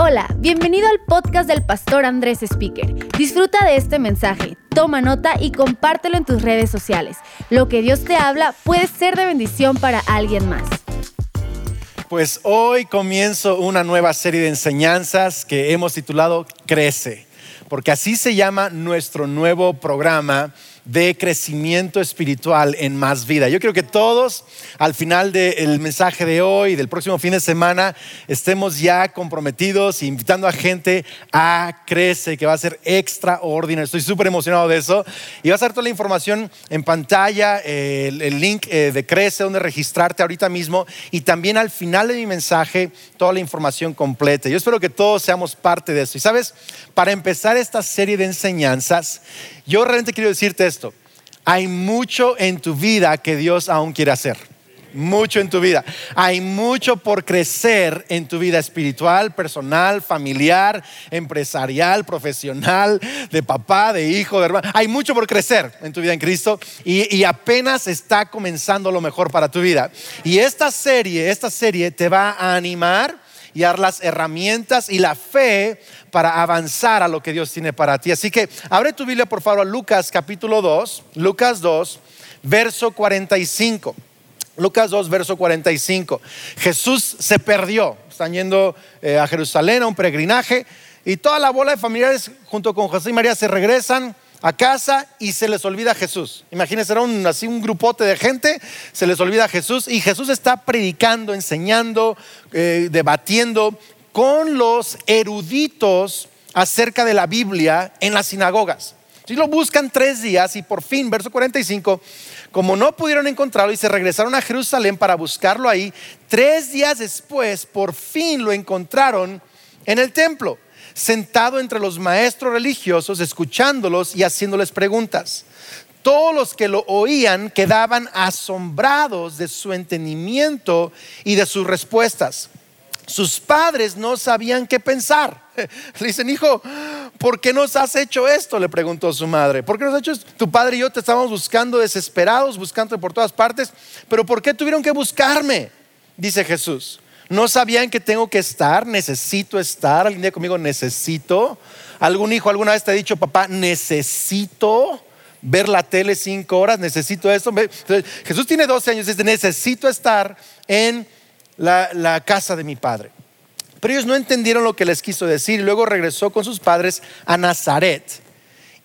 Hola, bienvenido al podcast del pastor Andrés Speaker. Disfruta de este mensaje, toma nota y compártelo en tus redes sociales. Lo que Dios te habla puede ser de bendición para alguien más. Pues hoy comienzo una nueva serie de enseñanzas que hemos titulado Crece, porque así se llama nuestro nuevo programa de crecimiento espiritual en más vida. Yo creo que todos al final del mensaje de hoy, del próximo fin de semana, estemos ya comprometidos, invitando a gente a Crece, que va a ser extraordinario. Estoy súper emocionado de eso. Y va a ser toda la información en pantalla, el, link eh, de Crece, donde registrarte ahorita mismo. Y también al final de mi mensaje, toda la información completa. Yo espero que todos seamos parte de eso. Y sabes, para empezar esta serie de enseñanzas, yo realmente quiero decirte esto. Hay mucho en tu vida que Dios aún quiere hacer. Mucho en tu vida. Hay mucho por crecer en tu vida espiritual, personal, familiar, empresarial, profesional, de papá, de hijo, de hermano. Hay mucho por crecer en tu vida en Cristo y, y apenas está comenzando lo mejor para tu vida. Y esta serie, esta serie te va a animar y dar las herramientas y la fe para avanzar a lo que Dios tiene para ti. Así que abre tu Biblia por favor a Lucas capítulo 2, Lucas 2, verso 45. Lucas 2, verso 45. Jesús se perdió. Están yendo eh, a Jerusalén a un peregrinaje y toda la bola de familiares junto con José y María se regresan a casa y se les olvida Jesús. Imagínense, era un, así un grupote de gente, se les olvida Jesús y Jesús está predicando, enseñando, eh, debatiendo con los eruditos acerca de la Biblia en las sinagogas. Si lo buscan tres días y por fin, verso 45, como no pudieron encontrarlo y se regresaron a Jerusalén para buscarlo ahí, tres días después por fin lo encontraron en el templo sentado entre los maestros religiosos, escuchándolos y haciéndoles preguntas. Todos los que lo oían quedaban asombrados de su entendimiento y de sus respuestas. Sus padres no sabían qué pensar. Le dicen, hijo, ¿por qué nos has hecho esto? Le preguntó su madre. ¿Por qué nos has hecho esto? Tu padre y yo te estábamos buscando desesperados, buscándote por todas partes. Pero ¿por qué tuvieron que buscarme? Dice Jesús. ¿No sabían que tengo que estar? Necesito estar. Alguien día conmigo, necesito. ¿Algún hijo alguna vez te ha dicho, papá, necesito ver la tele cinco horas? Necesito esto. Jesús tiene 12 años y dice, necesito estar en la, la casa de mi padre. Pero ellos no entendieron lo que les quiso decir. Luego regresó con sus padres a Nazaret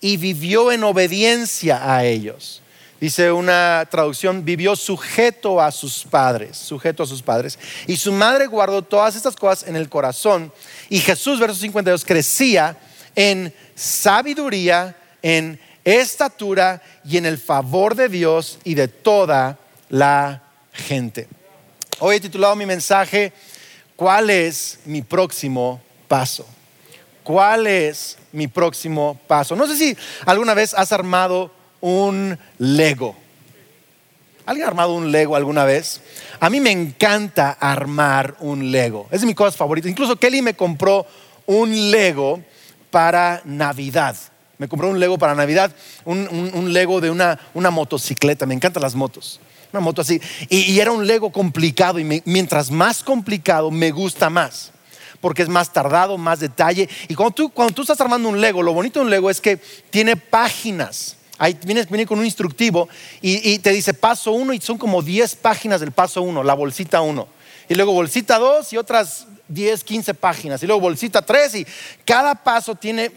y vivió en obediencia a ellos dice una traducción, vivió sujeto a sus padres, sujeto a sus padres. Y su madre guardó todas estas cosas en el corazón. Y Jesús, verso 52, crecía en sabiduría, en estatura y en el favor de Dios y de toda la gente. Hoy he titulado mi mensaje, ¿cuál es mi próximo paso? ¿Cuál es mi próximo paso? No sé si alguna vez has armado un Lego. ¿Alguien ha armado un Lego alguna vez? A mí me encanta armar un Lego. Es de mis cosas favoritas. Incluso Kelly me compró un Lego para Navidad. Me compró un Lego para Navidad, un, Lego de una, motocicleta. Me encantan las motos. Una moto así. Y, era un Lego complicado. Y mientras más complicado, me gusta más. Porque es más tardado, más detalle. Y cuando tú estás armando un Lego, lo bonito de un Lego es que tiene páginas Ahí viene, con un instructivo y, te dice paso uno y son como 10 páginas del paso uno, la bolsita uno. Y luego bolsita dos y otras 10, 15 páginas. Y luego bolsita tres y cada paso tiene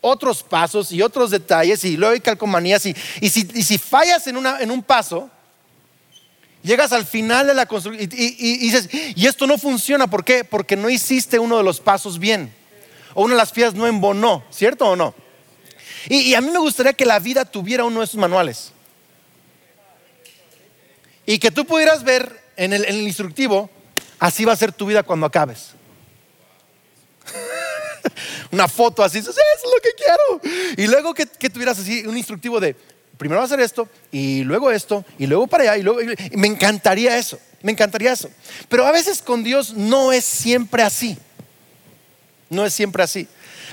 otros pasos y otros detalles y luego hay calcomanías. Y, si, fallas en, en un paso, llegas al final de la construcción y, dices, y esto no funciona. ¿Por qué? Porque no hiciste uno de los pasos bien. O una de las piezas no embonó, ¿cierto o no? Y, a mí me gustaría que la vida tuviera uno de esos manuales. Y que tú pudieras ver en el, instructivo, así va a ser tu vida cuando acabes. Una foto así, eso es lo que quiero. Y luego que, tuvieras así un instructivo de, primero va a hacer esto, y luego esto, y luego para allá, y luego... me encantaría eso, me encantaría eso. Pero a veces con Dios no es siempre así. No es siempre así.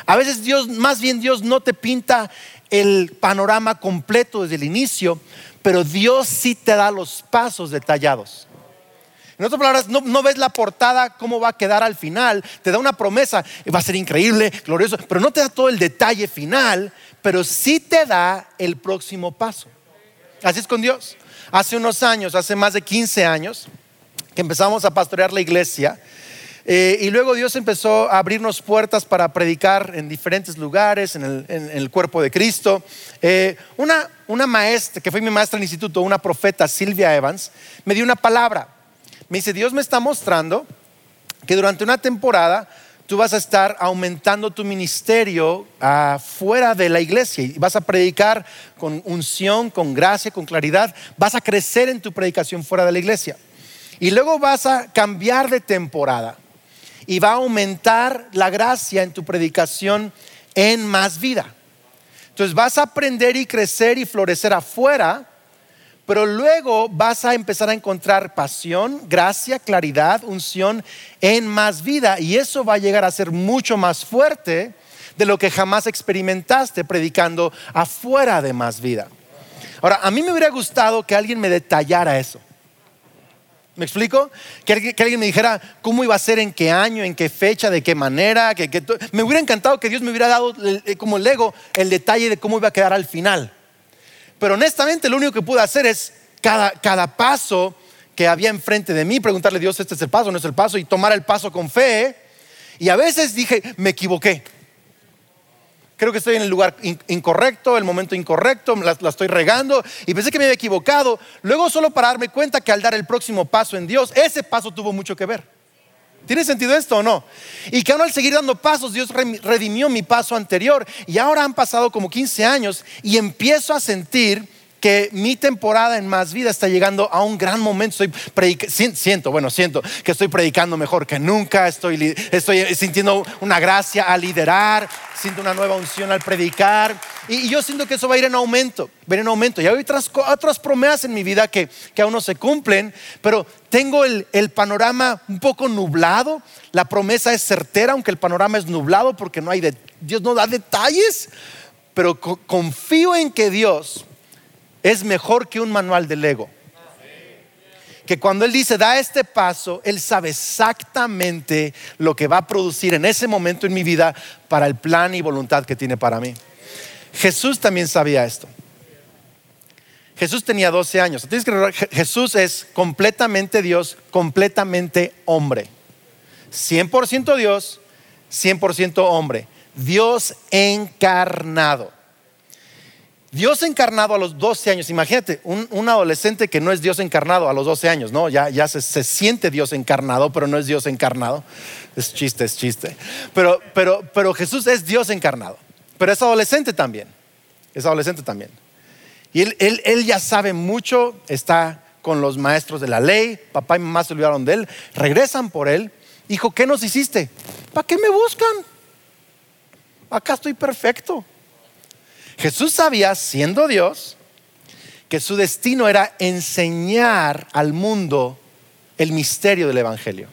A veces Dios, más bien Dios no te pinta el panorama completo desde el inicio, pero Dios sí te da los pasos detallados. En otras palabras, no, ves la portada, cómo va a quedar al final. Te da una promesa, va a ser increíble, glorioso, pero no te da todo el detalle final, pero sí te da el próximo paso. Así es con Dios. Hace unos años, hace más de 15 años, que empezamos a pastorear la iglesia, eh, y luego Dios empezó a abrirnos puertas para predicar en diferentes lugares, en el, cuerpo de Cristo. Eh, una, una maestra, que fue mi maestra en el instituto, una profeta, Silvia Evans, me dio una palabra. Me dice, Dios me está mostrando que durante una temporada tú vas a estar aumentando tu ministerio fuera de la iglesia y vas a predicar con unción, con gracia, con claridad. Vas a crecer en tu predicación fuera de la iglesia. Y luego vas a cambiar de temporada y va a aumentar la gracia en tu predicación en más vida. Entonces vas a aprender y crecer y florecer afuera, pero luego vas a empezar a encontrar pasión, gracia, claridad, unción en más vida y eso va a llegar a ser mucho más fuerte de lo que jamás experimentaste predicando afuera de más vida. Ahora, a mí me hubiera gustado que alguien me detallara eso. ¿Me explico? Que, alguien me dijera cómo iba a ser, en qué año, en qué fecha, de qué manera. Que, me hubiera encantado que Dios me hubiera dado eh, como Lego el detalle de cómo iba a quedar al final. Pero honestamente lo único que pude hacer es cada, cada paso que había enfrente de mí, preguntarle a Dios, este es el paso, no es el paso, y tomar el paso con fe. Y a veces dije, me equivoqué creo que estoy en el lugar incorrecto, el momento incorrecto, la, estoy regando y pensé que me había equivocado. Luego solo para darme cuenta que al dar el próximo paso en Dios, ese paso tuvo mucho que ver. ¿Tiene sentido esto o no? Y que ahora al seguir dando pasos, Dios redimió mi paso anterior y ahora han pasado como 15 años y empiezo a sentir que mi temporada en Más Vida está llegando a un gran momento. Siento, bueno, siento que estoy predicando mejor que nunca, estoy, sintiendo una gracia al liderar, siento una nueva unción al predicar y, yo siento que eso va a ir en aumento, va a ir en aumento. Y hay otras, otras promesas en mi vida que, que aún no se cumplen, pero tengo el, panorama un poco nublado. La promesa es certera, aunque el panorama es nublado porque no hay Dios no da detalles, pero confío en que Dios es mejor que un manual de Lego. Que cuando Él dice, da este paso, Él sabe exactamente lo que va a producir en ese momento en mi vida para el plan y voluntad que tiene para mí. Jesús también sabía esto. Jesús tenía 12 años. Jesús es completamente Dios, completamente hombre. 100% Dios, 100% hombre. Dios encarnado. Dios encarnado a los 12 años, imagínate, un, adolescente que no es Dios encarnado a los 12 años, ¿no? Ya, se, siente Dios encarnado, pero no es Dios encarnado. Es chiste, es chiste. Pero, Jesús es Dios encarnado, pero es adolescente también, es adolescente también. Y él, él, él ya sabe mucho, está con los maestros de la ley, papá y mamá se olvidaron de él, regresan por él. Hijo, ¿qué nos hiciste? ¿Para qué me buscan? Acá estoy perfecto. Jesús sabía, siendo Dios, que su destino era enseñar al mundo el misterio del Evangelio.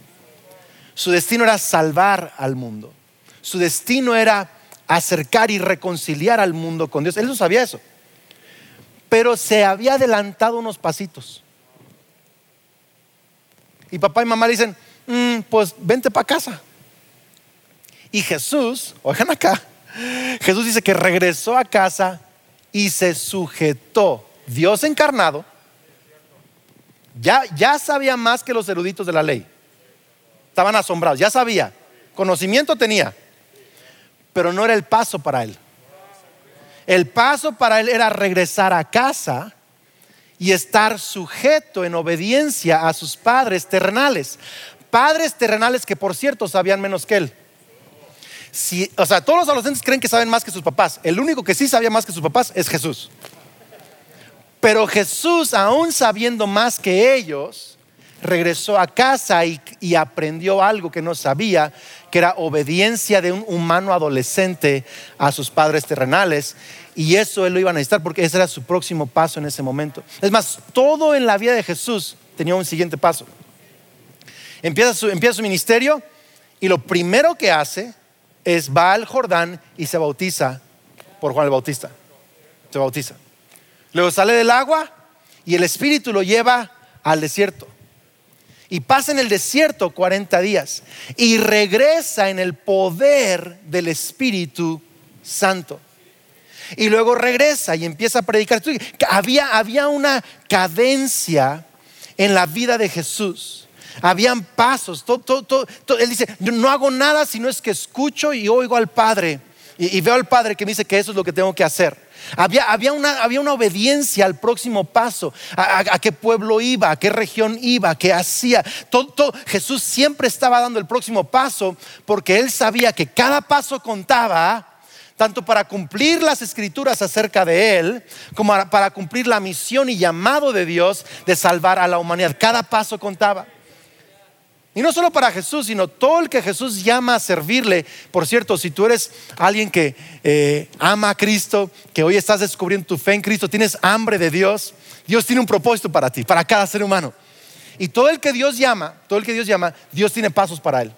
Su destino era salvar al mundo. Su destino era acercar y reconciliar al mundo con Dios. Él no sabía eso. Pero se había adelantado unos pasitos. Y papá y mamá dicen, mm, pues vente para casa. Y Jesús, oigan acá, Jesús dice que regresó a casa y se sujetó. Dios encarnado ya, ya sabía más que los eruditos de la ley. Estaban asombrados, ya sabía. Conocimiento tenía, pero no era el paso para él. El paso para él era regresar a casa y estar sujeto en obediencia a sus padres terrenales. Padres terrenales que por cierto sabían menos que él o sea, todos los adolescentes creen que saben más que sus papás. El único que sí sabía más que sus papás es Jesús. Pero Jesús, aún sabiendo más que ellos, regresó a casa y, y, aprendió algo que no sabía, que era obediencia de un humano adolescente a sus padres terrenales. Y eso él lo iba a necesitar porque ese era su próximo paso en ese momento. Es más, todo en la vida de Jesús tenía un siguiente paso. Empieza su, empieza su ministerio y lo primero que hace es va al Jordán y se bautiza por Juan el Bautista. Se bautiza. Luego sale del agua y el Espíritu lo lleva al desierto. y pasa en el desierto 40 días y regresa en el poder del Espíritu Santo. Y luego regresa y empieza a predicar. Había, había una cadencia en la vida de Jesús. Habían pasos. él dice, no hago nada si no es que escucho y oigo al Padre. y veo al Padre que me dice que eso es lo que tengo que hacer. Había, una, obediencia al próximo paso, a, qué pueblo iba, a qué región iba, qué hacía. Jesús siempre estaba dando el próximo paso porque él sabía que cada paso contaba tanto para cumplir las escrituras acerca de Él, como para cumplir la misión y llamado de Dios de salvar a la humanidad. Cada paso contaba. Y no solo para Jesús, sino todo el que Jesús llama a servirle. Por cierto, si tú eres alguien que eh, ama a Cristo, que hoy estás descubriendo tu fe en Cristo, tienes hambre de Dios, Dios tiene un propósito para ti, para cada ser humano. Y todo el que Dios llama, todo el que Dios llama, Dios tiene pasos para él.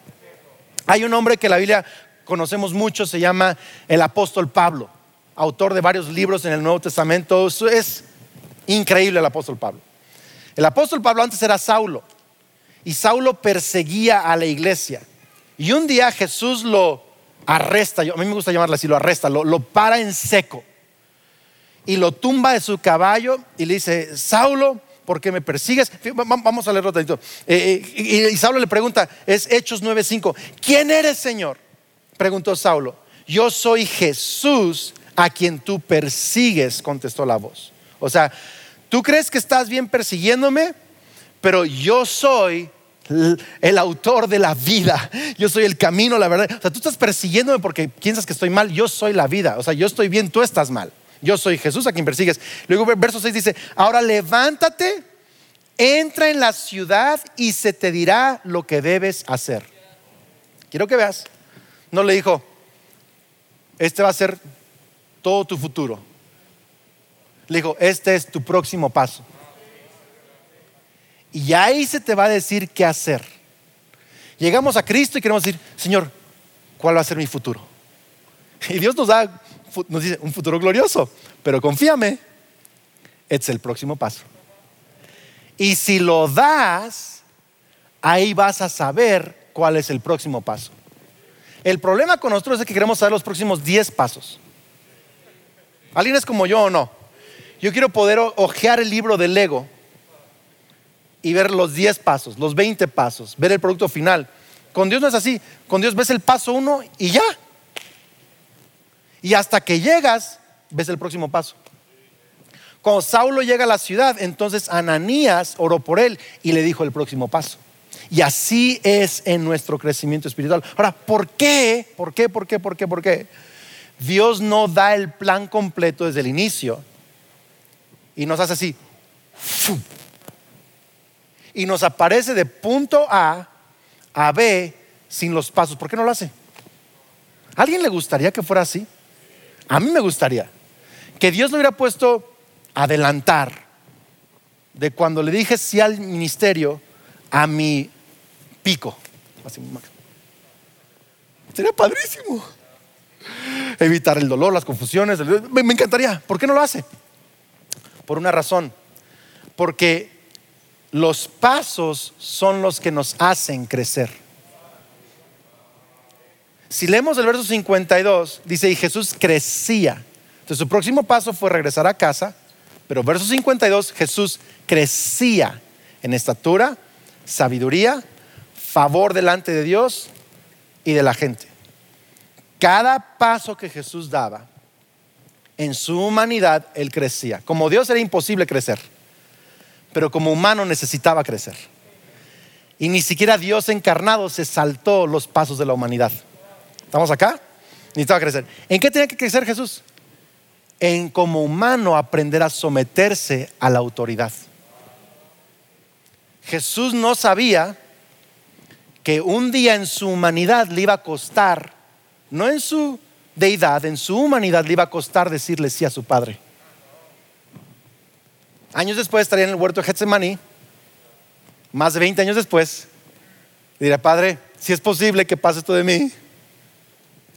Hay un hombre que la Biblia conocemos mucho, se llama el apóstol Pablo, autor de varios libros en el Nuevo Testamento. es increíble el apóstol Pablo. El apóstol Pablo antes era Saulo y Saulo perseguía a la iglesia. Y un día Jesús lo arresta, a mí me gusta llamarlo así, lo arresta, lo, para en seco y lo tumba de su caballo y le dice, Saulo, ¿por qué me persigues? Vamos a leerlo tantito. Eh, eh, y Saulo le pregunta, es Hechos 9:5, ¿quién eres, Señor? Preguntó Saulo. Yo soy Jesús a quien tú persigues, contestó la voz. O sea, ¿tú crees que estás bien persiguiéndome? Pero yo soy el autor de la vida. Yo soy el camino, la verdad. O sea, tú estás persiguiéndome porque piensas que estoy mal. Yo soy la vida. O sea, yo estoy bien, tú estás mal. Yo soy Jesús a quien persigues. Luego, verso 6 dice: Ahora levántate, entra en la ciudad y se te dirá lo que debes hacer. Quiero que veas. No le dijo: Este va a ser todo tu futuro. Le dijo: Este es tu próximo paso. Y ahí se te va a decir qué hacer. Llegamos a Cristo y queremos decir, Señor, ¿cuál va a ser mi futuro? Y Dios nos da, nos dice, un futuro glorioso, pero confíame, es el próximo paso. Y si lo das, ahí vas a saber cuál es el próximo paso. El problema con nosotros es que queremos saber los próximos 10 pasos. ¿Alguien es como yo o no? Yo quiero poder ojear el libro del Lego y ver los 10 pasos, los 20 pasos, ver el producto final. Con Dios no es así. Con Dios ves el paso uno y ya. Y hasta que llegas, ves el próximo paso. Cuando Saulo llega a la ciudad, entonces Ananías oró por él y le dijo el próximo paso. Y así es en nuestro crecimiento espiritual. Ahora, ¿por qué? ¿Por qué? ¿Por qué? ¿Por qué? ¿Por qué? Dios no da el plan completo desde el inicio y nos hace así y nos aparece de punto A a B sin los pasos. ¿Por qué no lo hace? ¿A alguien le gustaría que fuera así? A mí me gustaría que Dios lo hubiera puesto adelantar de cuando le dije sí al ministerio a mi pico. Sería padrísimo. Evitar el dolor, las confusiones. Me encantaría. ¿Por qué no lo hace? Por una razón. Porque los pasos son los que nos hacen crecer. Si leemos el verso 52, dice, y Jesús crecía. Entonces su próximo paso fue regresar a casa, pero verso 52, Jesús crecía en estatura, sabiduría, favor delante de Dios y de la gente. Cada paso que Jesús daba, en su humanidad, Él crecía. Como Dios era imposible crecer pero como humano necesitaba crecer. Y ni siquiera Dios encarnado se saltó los pasos de la humanidad. ¿Estamos acá? Necesitaba crecer. ¿En qué tenía que crecer Jesús? En como humano aprender a someterse a la autoridad. Jesús no sabía que un día en su humanidad le iba a costar, no en su deidad, en su humanidad le iba a costar decirle sí a su Padre. Años después estaría en el huerto de Getsemaní, más de 20 años después, y diría, Padre, si es posible que pase esto de mí,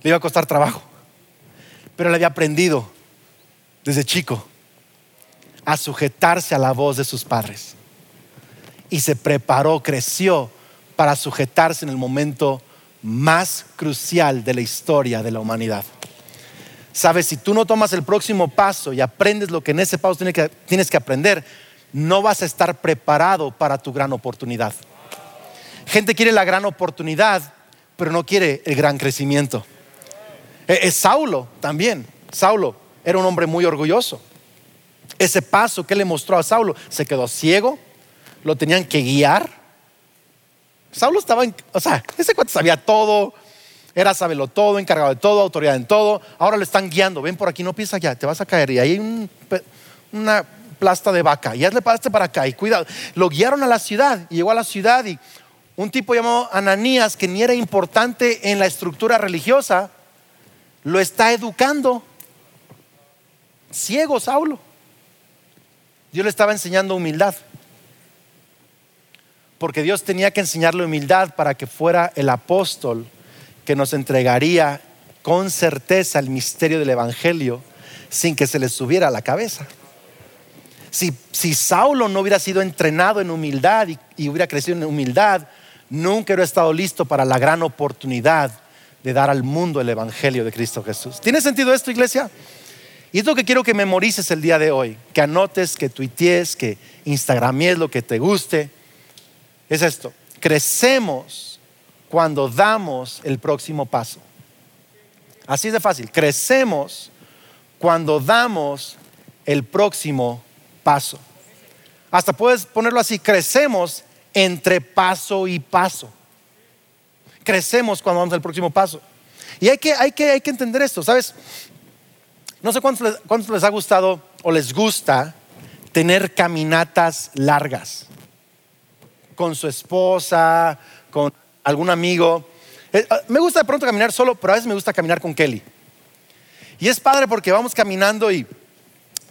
le iba a costar trabajo. Pero le había aprendido desde chico a sujetarse a la voz de sus padres. y se preparó, creció para sujetarse en el momento más crucial de la historia de la humanidad. Sabes, si tú no tomas el próximo paso y aprendes lo que en ese paso tienes que, aprender, no vas a estar preparado para tu gran oportunidad. Gente quiere la gran oportunidad, pero no quiere el gran crecimiento. Es eh, eh, Saulo también. Saulo era un hombre muy orgulloso. Ese paso que le mostró a Saulo, se quedó ciego, lo tenían que guiar. Saulo estaba, en, o sea, ese cuate sabía todo, era sabelo todo, encargado de todo, autoridad en todo. Ahora le están guiando. Ven por aquí, no piensa allá, te vas a caer. Y ahí hay una plasta de vaca. Y hazle pasaste para acá. Y cuidado. Lo guiaron a la ciudad. Y llegó a la ciudad. Y un tipo llamado Ananías, que ni era importante en la estructura religiosa, lo está educando. Ciego Saulo. Dios le estaba enseñando humildad. Porque Dios tenía que enseñarle humildad para que fuera el apóstol que nos entregaría con certeza el misterio del Evangelio sin que se le subiera a la cabeza. Si, Saulo no hubiera sido entrenado en humildad y, hubiera crecido en humildad, nunca hubiera estado listo para la gran oportunidad de dar al mundo el Evangelio de Cristo Jesús. ¿Tiene sentido esto, iglesia? Y es lo que quiero que memorices el día de hoy, que anotes, que tuitees, que instagramies lo que te guste. Es esto, crecemos cuando damos el próximo paso. Así de fácil, crecemos cuando damos el próximo paso. Hasta puedes ponerlo así, crecemos entre paso y paso. Crecemos cuando damos el próximo paso. Y hay que, hay que, hay que entender esto, ¿sabes? No sé cuántos les, cuántos les ha gustado o les gusta tener caminatas largas con su esposa, con algún amigo. Eh, ah, me gusta de pronto caminar solo, pero a veces me gusta caminar con Kelly. Y es padre porque vamos caminando y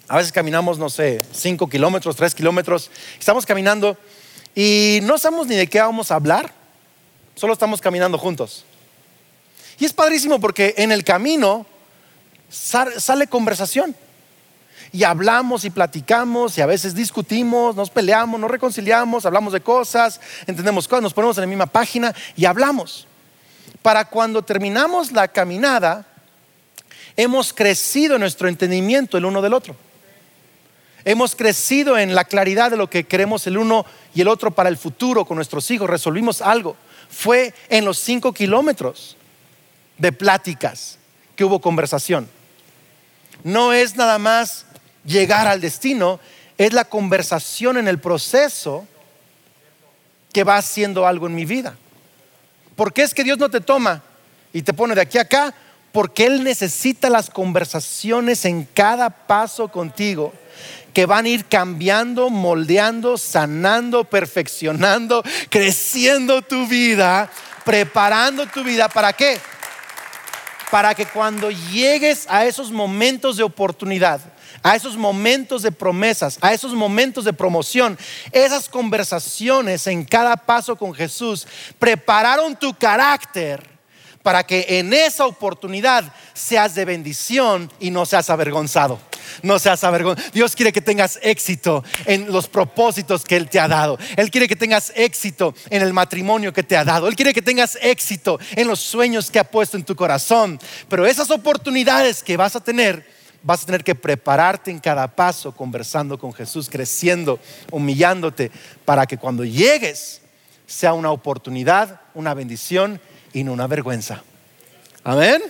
a veces caminamos, no sé, 5 kilómetros, 3 kilómetros. Estamos caminando y no sabemos ni de qué vamos a hablar, solo estamos caminando juntos. Y es padrísimo porque en el camino sale conversación y hablamos y platicamos y a veces discutimos, nos peleamos, nos reconciliamos, hablamos de cosas, entendemos cosas, nos ponemos en la misma página y hablamos. Para cuando terminamos la caminada, hemos crecido en nuestro entendimiento el uno del otro. Hemos crecido en la claridad de lo que queremos el uno y el otro para el futuro con nuestros hijos. Resolvimos algo. Fue en los cinco kilómetros de pláticas que hubo conversación. No es nada más llegar al destino, es la conversación en el proceso que va haciendo algo en mi vida. ¿Por qué es que Dios no te toma y te pone de aquí a acá? Porque Él necesita las conversaciones en cada paso contigo que van a ir cambiando, moldeando, sanando, perfeccionando, creciendo tu vida, preparando tu vida. ¿Para qué? Para que cuando llegues a esos momentos de oportunidad, a esos momentos de promesas, a esos momentos de promoción, esas conversaciones en cada paso con Jesús prepararon tu carácter para que en esa oportunidad seas de bendición y no seas avergonzado. No seas avergonzado. Dios quiere que tengas éxito en los propósitos que Él te ha dado. Él quiere que tengas éxito en el matrimonio que te ha dado. Él quiere que tengas éxito en los sueños que ha puesto en tu corazón. Pero esas oportunidades que vas a tener vas a tener que prepararte en cada paso conversando con Jesús, creciendo, humillándote, para que cuando llegues sea una oportunidad, una bendición y no una vergüenza. Amén.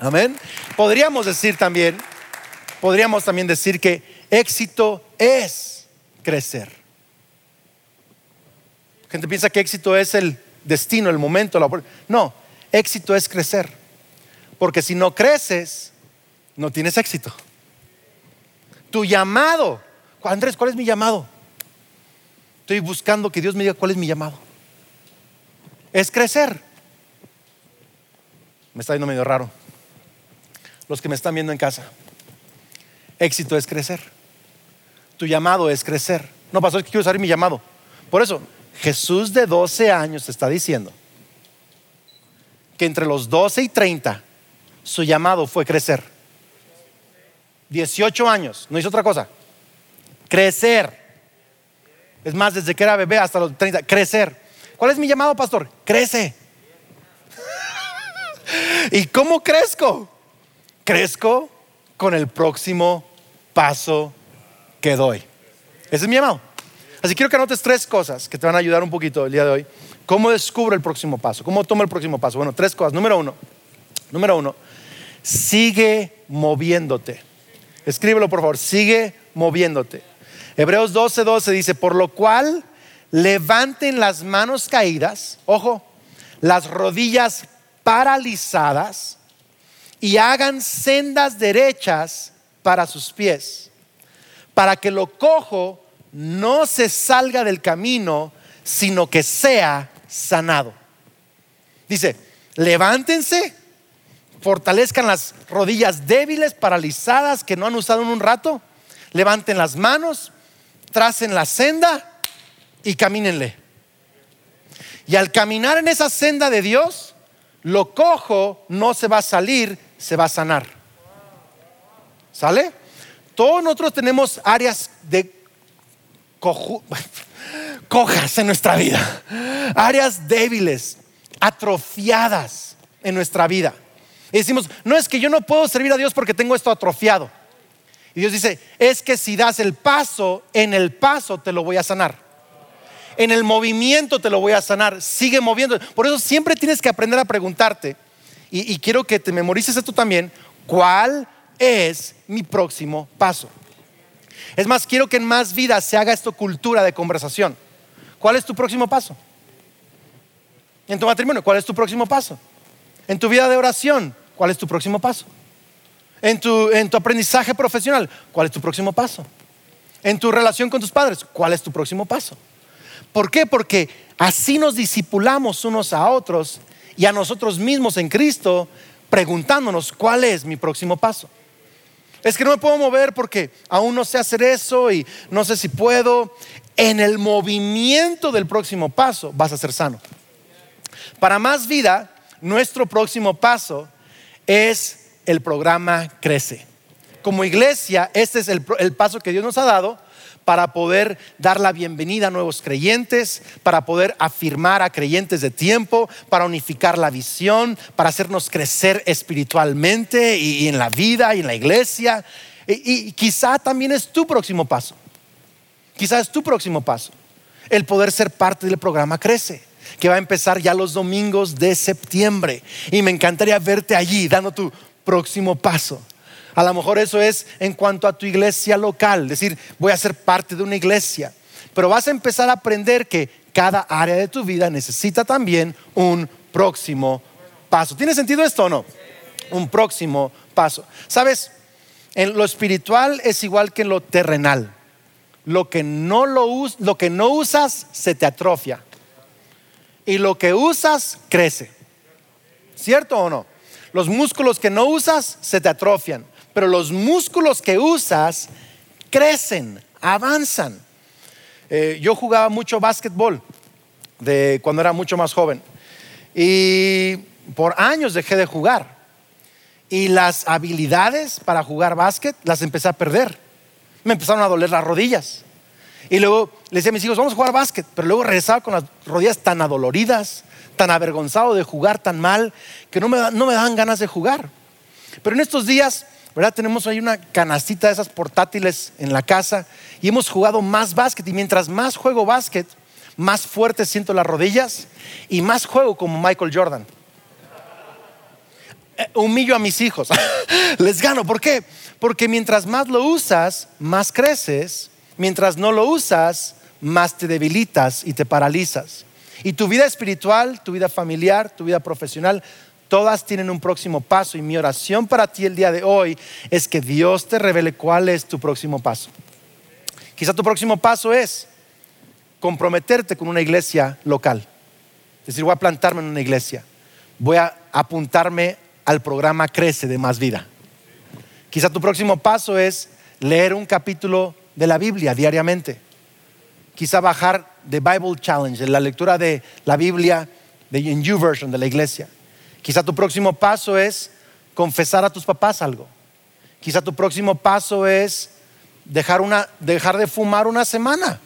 Amén. Podríamos decir también, podríamos también decir que éxito es crecer. Gente piensa que éxito es el destino, el momento, la No, éxito es crecer. Porque si no creces, no tienes éxito. Tu llamado, Andrés, ¿cuál es mi llamado? Estoy buscando que Dios me diga cuál es mi llamado. Es crecer. Me está viendo medio raro. Los que me están viendo en casa. Éxito es crecer. Tu llamado es crecer. No pasó, es que quiero saber mi llamado. Por eso, Jesús de 12 años está diciendo que entre los 12 y 30 su llamado fue crecer. 18 años, no hizo otra cosa. Crecer. Es más, desde que era bebé hasta los 30, crecer. ¿Cuál es mi llamado, pastor? Crece. ¿Y cómo crezco? Crezco con el próximo paso que doy. Ese es mi llamado. Así quiero que anotes tres cosas que te van a ayudar un poquito el día de hoy. ¿Cómo descubro el próximo paso? ¿Cómo tomo el próximo paso? Bueno, tres cosas. Número uno, número uno, sigue moviéndote. Escríbelo por favor, sigue moviéndote. Hebreos 12, 12 dice, por lo cual levanten las manos caídas, ojo, las rodillas paralizadas y hagan sendas derechas para sus pies, para que lo cojo no se salga del camino, sino que sea sanado. Dice, levántense, fortalezcan las rodillas débiles, paralizadas, que no han usado en un rato, levanten las manos, tracen la senda y camínenle. Y al caminar en esa senda de Dios, lo cojo no se va a salir, se va a sanar. ¿Sale? Todos nosotros tenemos áreas de cojas en nuestra vida, áreas débiles, atrofiadas en nuestra vida. Y decimos, no es que yo no puedo servir a Dios porque tengo esto atrofiado. Y Dios dice, es que si das el paso, en el paso te lo voy a sanar. En el movimiento te lo voy a sanar. Sigue moviendo. Por eso siempre tienes que aprender a preguntarte. Y, y quiero que te memorices esto también. ¿Cuál es mi próximo paso? Es más, quiero que en más vida se haga esto cultura de conversación. ¿Cuál es tu próximo paso? En tu matrimonio, ¿cuál es tu próximo paso? En tu vida de oración, ¿cuál es tu próximo paso? En tu, en tu aprendizaje profesional, ¿cuál es tu próximo paso? En tu relación con tus padres, ¿cuál es tu próximo paso? ¿Por qué? Porque así nos disipulamos unos a otros y a nosotros mismos en Cristo, preguntándonos cuál es mi próximo paso. Es que no me puedo mover porque aún no sé hacer eso y no sé si puedo. En el movimiento del próximo paso vas a ser sano. Para más vida, nuestro próximo paso es el programa Crece. Como iglesia, este es el, paso que Dios nos ha dado para poder dar la bienvenida a nuevos creyentes, para poder afirmar a creyentes de tiempo, para unificar la visión, para hacernos crecer espiritualmente y, en la vida y en la iglesia. Y, y quizá también es tu próximo paso. Quizá es tu próximo paso. El poder ser parte del programa Crece que va a empezar ya los domingos de septiembre. Y me encantaría verte allí dando tu próximo paso. A lo mejor eso es en cuanto a tu iglesia local, decir, voy a ser parte de una iglesia. Pero vas a empezar a aprender que cada área de tu vida necesita también un próximo paso. ¿Tiene sentido esto o no? Un próximo paso. ¿Sabes? En lo espiritual es igual que en lo terrenal. Lo que no, lo, lo que no usas se te atrofia. Y lo que usas crece. ¿Cierto o no? Los músculos que no usas se te atrofian, pero los músculos que usas crecen, avanzan. Eh, yo jugaba mucho básquetbol de cuando era mucho más joven y por años dejé de jugar y las habilidades para jugar básquet las empecé a perder. Me empezaron a doler las rodillas. Y luego le decía a mis hijos, vamos a jugar básquet, pero luego regresaba con las rodillas tan adoloridas, tan avergonzado de jugar tan mal que no me, no me dan ganas de jugar. Pero en estos días, ¿verdad? Tenemos ahí una canastita de esas portátiles en la casa y hemos jugado más básquet y mientras más juego básquet, más fuerte siento las rodillas y más juego como Michael Jordan. Eh, humillo a mis hijos, les gano. ¿Por qué? Porque mientras más lo usas, más creces. Mientras no lo usas, más te debilitas y te paralizas. Y tu vida espiritual, tu vida familiar, tu vida profesional, todas tienen un próximo paso. Y mi oración para ti el día de hoy es que Dios te revele cuál es tu próximo paso. Quizá tu próximo paso es comprometerte con una iglesia local. Es decir, voy a plantarme en una iglesia. Voy a apuntarme al programa Crece de Más Vida. Quizá tu próximo paso es leer un capítulo de la Biblia diariamente quizá bajar de Bible Challenge, la lectura de la Biblia de, en YouVersion de la iglesia. Quizá tu próximo paso es confesar a tus papás algo. Quizá tu próximo paso es dejar, una, dejar de fumar una semana.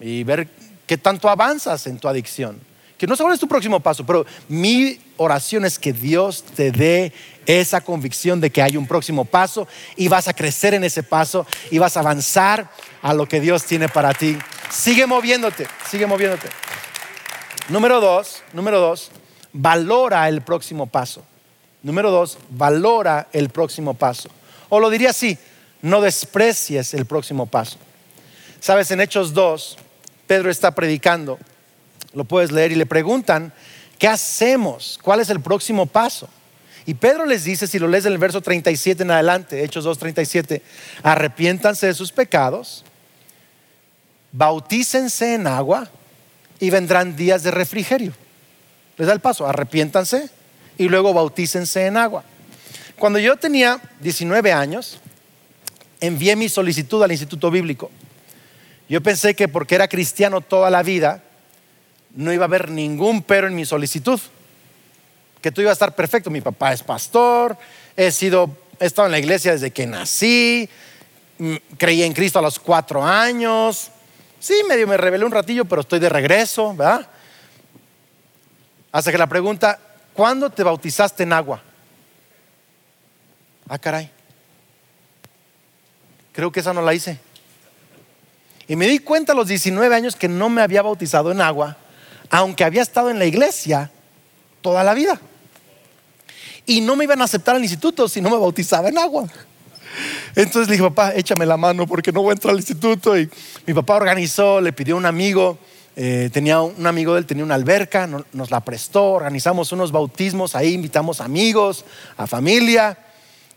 y ver qué tanto avanzas en tu adicción. No sé cuál es tu próximo paso, pero mi oración es que Dios te dé esa convicción de que hay un próximo paso y vas a crecer en ese paso y vas a avanzar a lo que Dios tiene para ti. Sigue moviéndote, sigue moviéndote. Número dos, número dos, valora el próximo paso. Número dos, valora el próximo paso. O lo diría así, no desprecies el próximo paso. Sabes, en Hechos 2, Pedro está predicando, lo puedes leer y le preguntan, ¿qué hacemos? ¿Cuál es el próximo paso? Y Pedro les dice, si lo lees en el verso 37 en adelante, Hechos 2, 37, arrepiéntanse de sus pecados, bautícense en agua y vendrán días de refrigerio. Les da el paso, arrepiéntanse y luego bautícense en agua. Cuando yo tenía 19 años, envié mi solicitud al Instituto Bíblico. Yo pensé que porque era cristiano toda la vida, no iba a haber ningún pero en mi solicitud, que todo iba a estar perfecto. Mi papá es pastor, he sido, he estado en la iglesia desde que nací, creí en Cristo a los cuatro años. Sí, medio me rebelé un ratillo, pero estoy de regreso, ¿verdad? Hasta que la pregunta, ¿cuándo te bautizaste en agua? Ah, caray. Creo que esa no la hice. Y me di cuenta a los 19 años que no me había bautizado en agua, aunque había estado en la iglesia toda la vida. Y no me iban a aceptar al instituto si no me bautizaba en agua. Entonces le dije, papá, échame la mano porque no voy a entrar al instituto. Y mi papá organizó, le pidió a un amigo, eh, tenía un amigo de él, tenía una alberca, nos la prestó, organizamos unos bautismos, ahí invitamos amigos, a familia,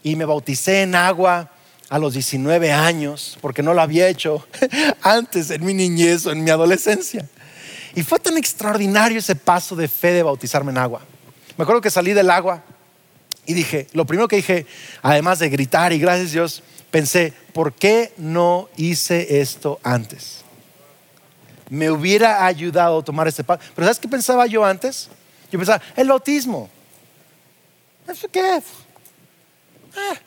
y me bauticé en agua a los 19 años, porque no lo había hecho antes en mi niñez o en mi adolescencia. Y fue tan extraordinario ese paso de fe de bautizarme en agua. Me acuerdo que salí del agua y dije, lo primero que dije, además de gritar y gracias a Dios, pensé, ¿por qué no hice esto antes? Me hubiera ayudado a tomar este paso. Pero ¿sabes qué pensaba yo antes? Yo pensaba, el bautismo. ¿Eso qué es? Ah,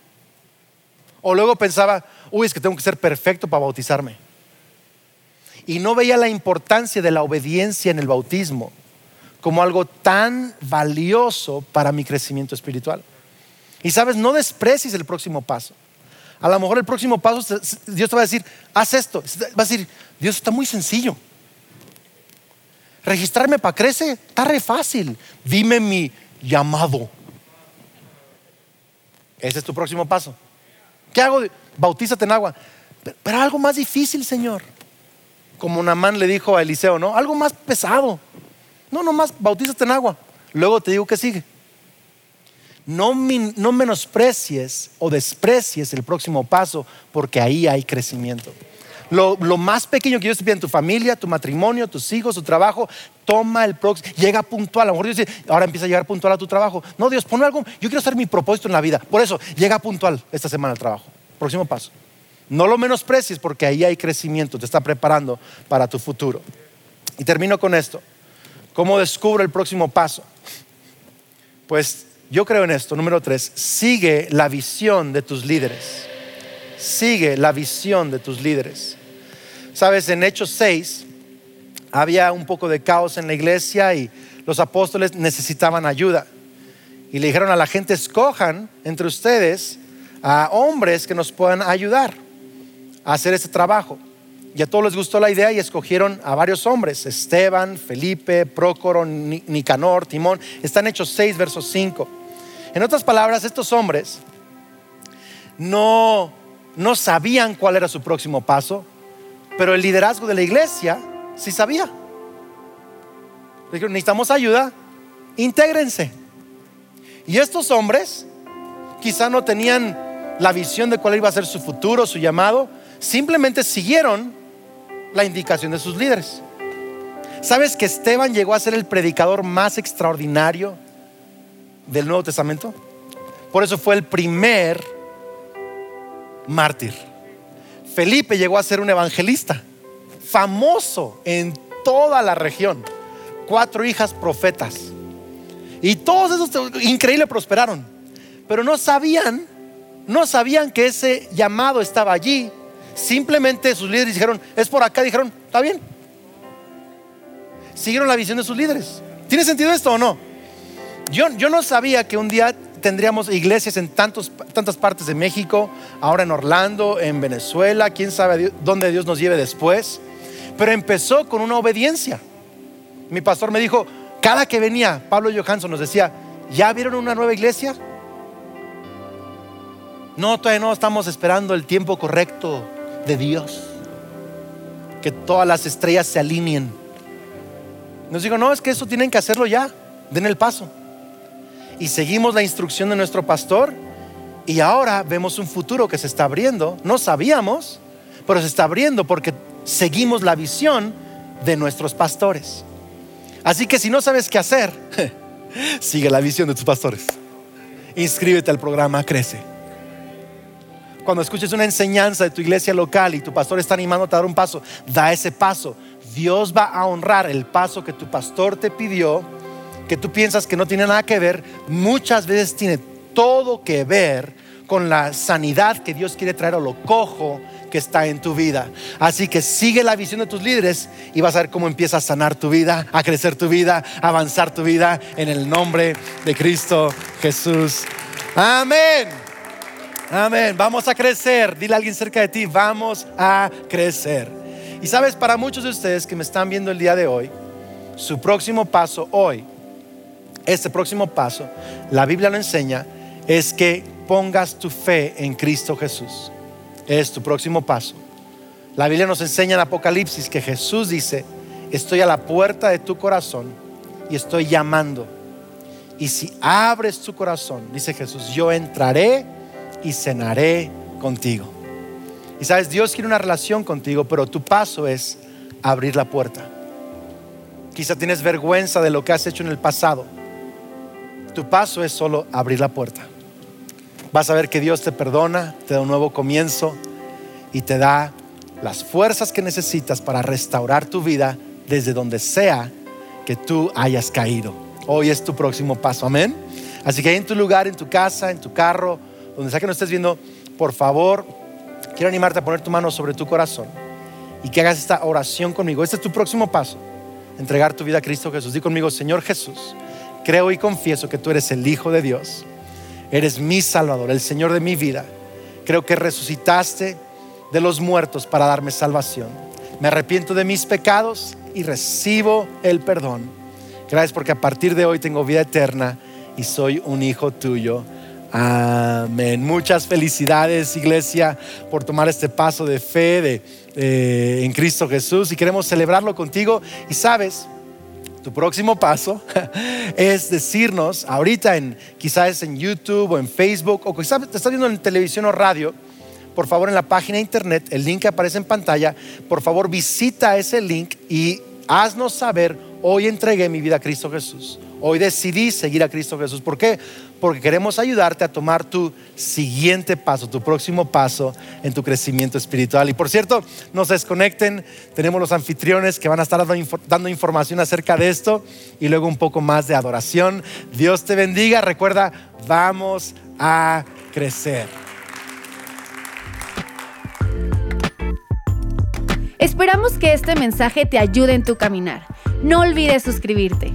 o luego pensaba, uy, es que tengo que ser perfecto para bautizarme. Y no veía la importancia de la obediencia en el bautismo como algo tan valioso para mi crecimiento espiritual. Y sabes, no desprecies el próximo paso. A lo mejor el próximo paso, Dios te va a decir, haz esto. Va a decir, Dios está muy sencillo. Registrarme para crecer está re fácil. Dime mi llamado. Ese es tu próximo paso. ¿Qué hago? Bautízate en agua. Pero, algo más difícil, Señor. Como Namán le dijo a Eliseo, ¿no? Algo más pesado. No, nomás bautízate en agua. Luego te digo que sigue. No, no menosprecies o desprecies el próximo paso porque ahí hay crecimiento. Lo, más pequeño que Dios te pide en tu familia, tu matrimonio, tus hijos, tu trabajo, toma el próximo, llega puntual. A lo mejor Dios dice, ahora empieza a llegar puntual a tu trabajo. No, Dios, pon algo. Yo quiero hacer mi propósito en la vida. Por eso, llega puntual esta semana al trabajo. Próximo paso. No lo menosprecies porque ahí hay crecimiento, te está preparando para tu futuro. Y termino con esto. ¿Cómo descubro el próximo paso? Pues yo creo en esto. Número tres, sigue la visión de tus líderes. Sigue la visión de tus líderes. Sabes, en Hechos 6 había un poco de caos en la iglesia y los apóstoles necesitaban ayuda. Y le dijeron a la gente, escojan entre ustedes a hombres que nos puedan ayudar hacer este trabajo. Y a todos les gustó la idea y escogieron a varios hombres, Esteban, Felipe, Prócoro, Nicanor, Timón. Están hechos 6, versos 5. En otras palabras, estos hombres no, no sabían cuál era su próximo paso, pero el liderazgo de la iglesia sí sabía. Dijeron, necesitamos ayuda, intégrense. Y estos hombres quizá no tenían la visión de cuál iba a ser su futuro, su llamado, simplemente siguieron la indicación de sus líderes. ¿Sabes que Esteban llegó a ser el predicador más extraordinario del Nuevo Testamento? Por eso fue el primer mártir. Felipe llegó a ser un evangelista, famoso en toda la región. Cuatro hijas profetas. Y todos esos increíble prosperaron. Pero no sabían, no sabían que ese llamado estaba allí. Simplemente sus líderes dijeron, es por acá. Dijeron, está bien, siguieron la visión de sus líderes. ¿Tiene sentido esto o no? Yo, yo no sabía que un día tendríamos iglesias en tantos, tantas partes de México, ahora en Orlando, en Venezuela, quién sabe dónde Dios nos lleve después. Pero empezó con una obediencia. Mi pastor me dijo, cada que venía, Pablo Johansson nos decía, ¿ya vieron una nueva iglesia? No, todavía no, estamos esperando el tiempo correcto de Dios. Que todas las estrellas se alineen. Nos digo, no, es que eso tienen que hacerlo ya, den el paso y seguimos la instrucción de nuestro pastor y ahora vemos un futuro que se está abriendo. No sabíamos, pero se está abriendo porque seguimos la visión de nuestros pastores. Así que si no sabes qué hacer, sigue la visión de tus pastores. Inscríbete al programa Crece. Cuando escuches una enseñanza de tu iglesia local y tu pastor está animándote a dar un paso, da ese paso. Dios va a honrar el paso que tu pastor te pidió que tú piensas que no tiene nada que ver, muchas veces tiene todo que ver con la sanidad que Dios quiere traer o lo cojo que está en tu vida. Así que sigue la visión de tus líderes y vas a ver cómo empieza a sanar tu vida, a crecer tu vida, a avanzar tu vida en el nombre de Cristo Jesús. Amén. Amén. Vamos a crecer. Dile a alguien cerca de ti, vamos a crecer. Y sabes, para muchos de ustedes que me están viendo el día de hoy, su próximo paso hoy este próximo paso, la Biblia lo enseña, es que pongas tu fe en Cristo Jesús. Es tu próximo paso. La Biblia nos enseña en Apocalipsis que Jesús dice, estoy a la puerta de tu corazón y estoy llamando. Y si abres tu corazón, dice Jesús, yo entraré y cenaré contigo. Y sabes, Dios quiere una relación contigo, pero tu paso es abrir la puerta. Quizá tienes vergüenza de lo que has hecho en el pasado tu paso es solo abrir la puerta. Vas a ver que Dios te perdona, te da un nuevo comienzo y te da las fuerzas que necesitas para restaurar tu vida desde donde sea que tú hayas caído. Hoy es tu próximo paso, amén. Así que en tu lugar, en tu casa, en tu carro, donde sea que no estés viendo, por favor, quiero animarte a poner tu mano sobre tu corazón y que hagas esta oración conmigo. Este es tu próximo paso, entregar tu vida a Cristo Jesús. Di conmigo, Señor Jesús creo y confieso que tú eres el Hijo de Dios. Eres mi Salvador, el Señor de mi vida. Creo que resucitaste de los muertos para darme salvación. Me arrepiento de mis pecados y recibo el perdón. Gracias porque a partir de hoy tengo vida eterna y soy un hijo tuyo. Amén. Muchas felicidades, iglesia, por tomar este paso de fe de, en Cristo Jesús y queremos celebrarlo contigo. Y sabes, tu próximo paso es decirnos, ahorita en quizás en YouTube o en Facebook o quizás te estás viendo en televisión o radio, por favor en la página de internet, el link que aparece en pantalla, por favor visita ese link y haznos saber, hoy entregué mi vida a Cristo Jesús. Hoy decidí seguir a Cristo Jesús. ¿Por qué? Porque queremos ayudarte a tomar tu siguiente paso, tu próximo paso en tu crecimiento espiritual. Y por cierto, no se desconecten, tenemos los anfitriones que van a estar dando información acerca de esto y luego un poco más de adoración. Dios te bendiga. Recuerda, vamos a crecer. Esperamos que este mensaje te ayude en tu caminar. No olvides suscribirte.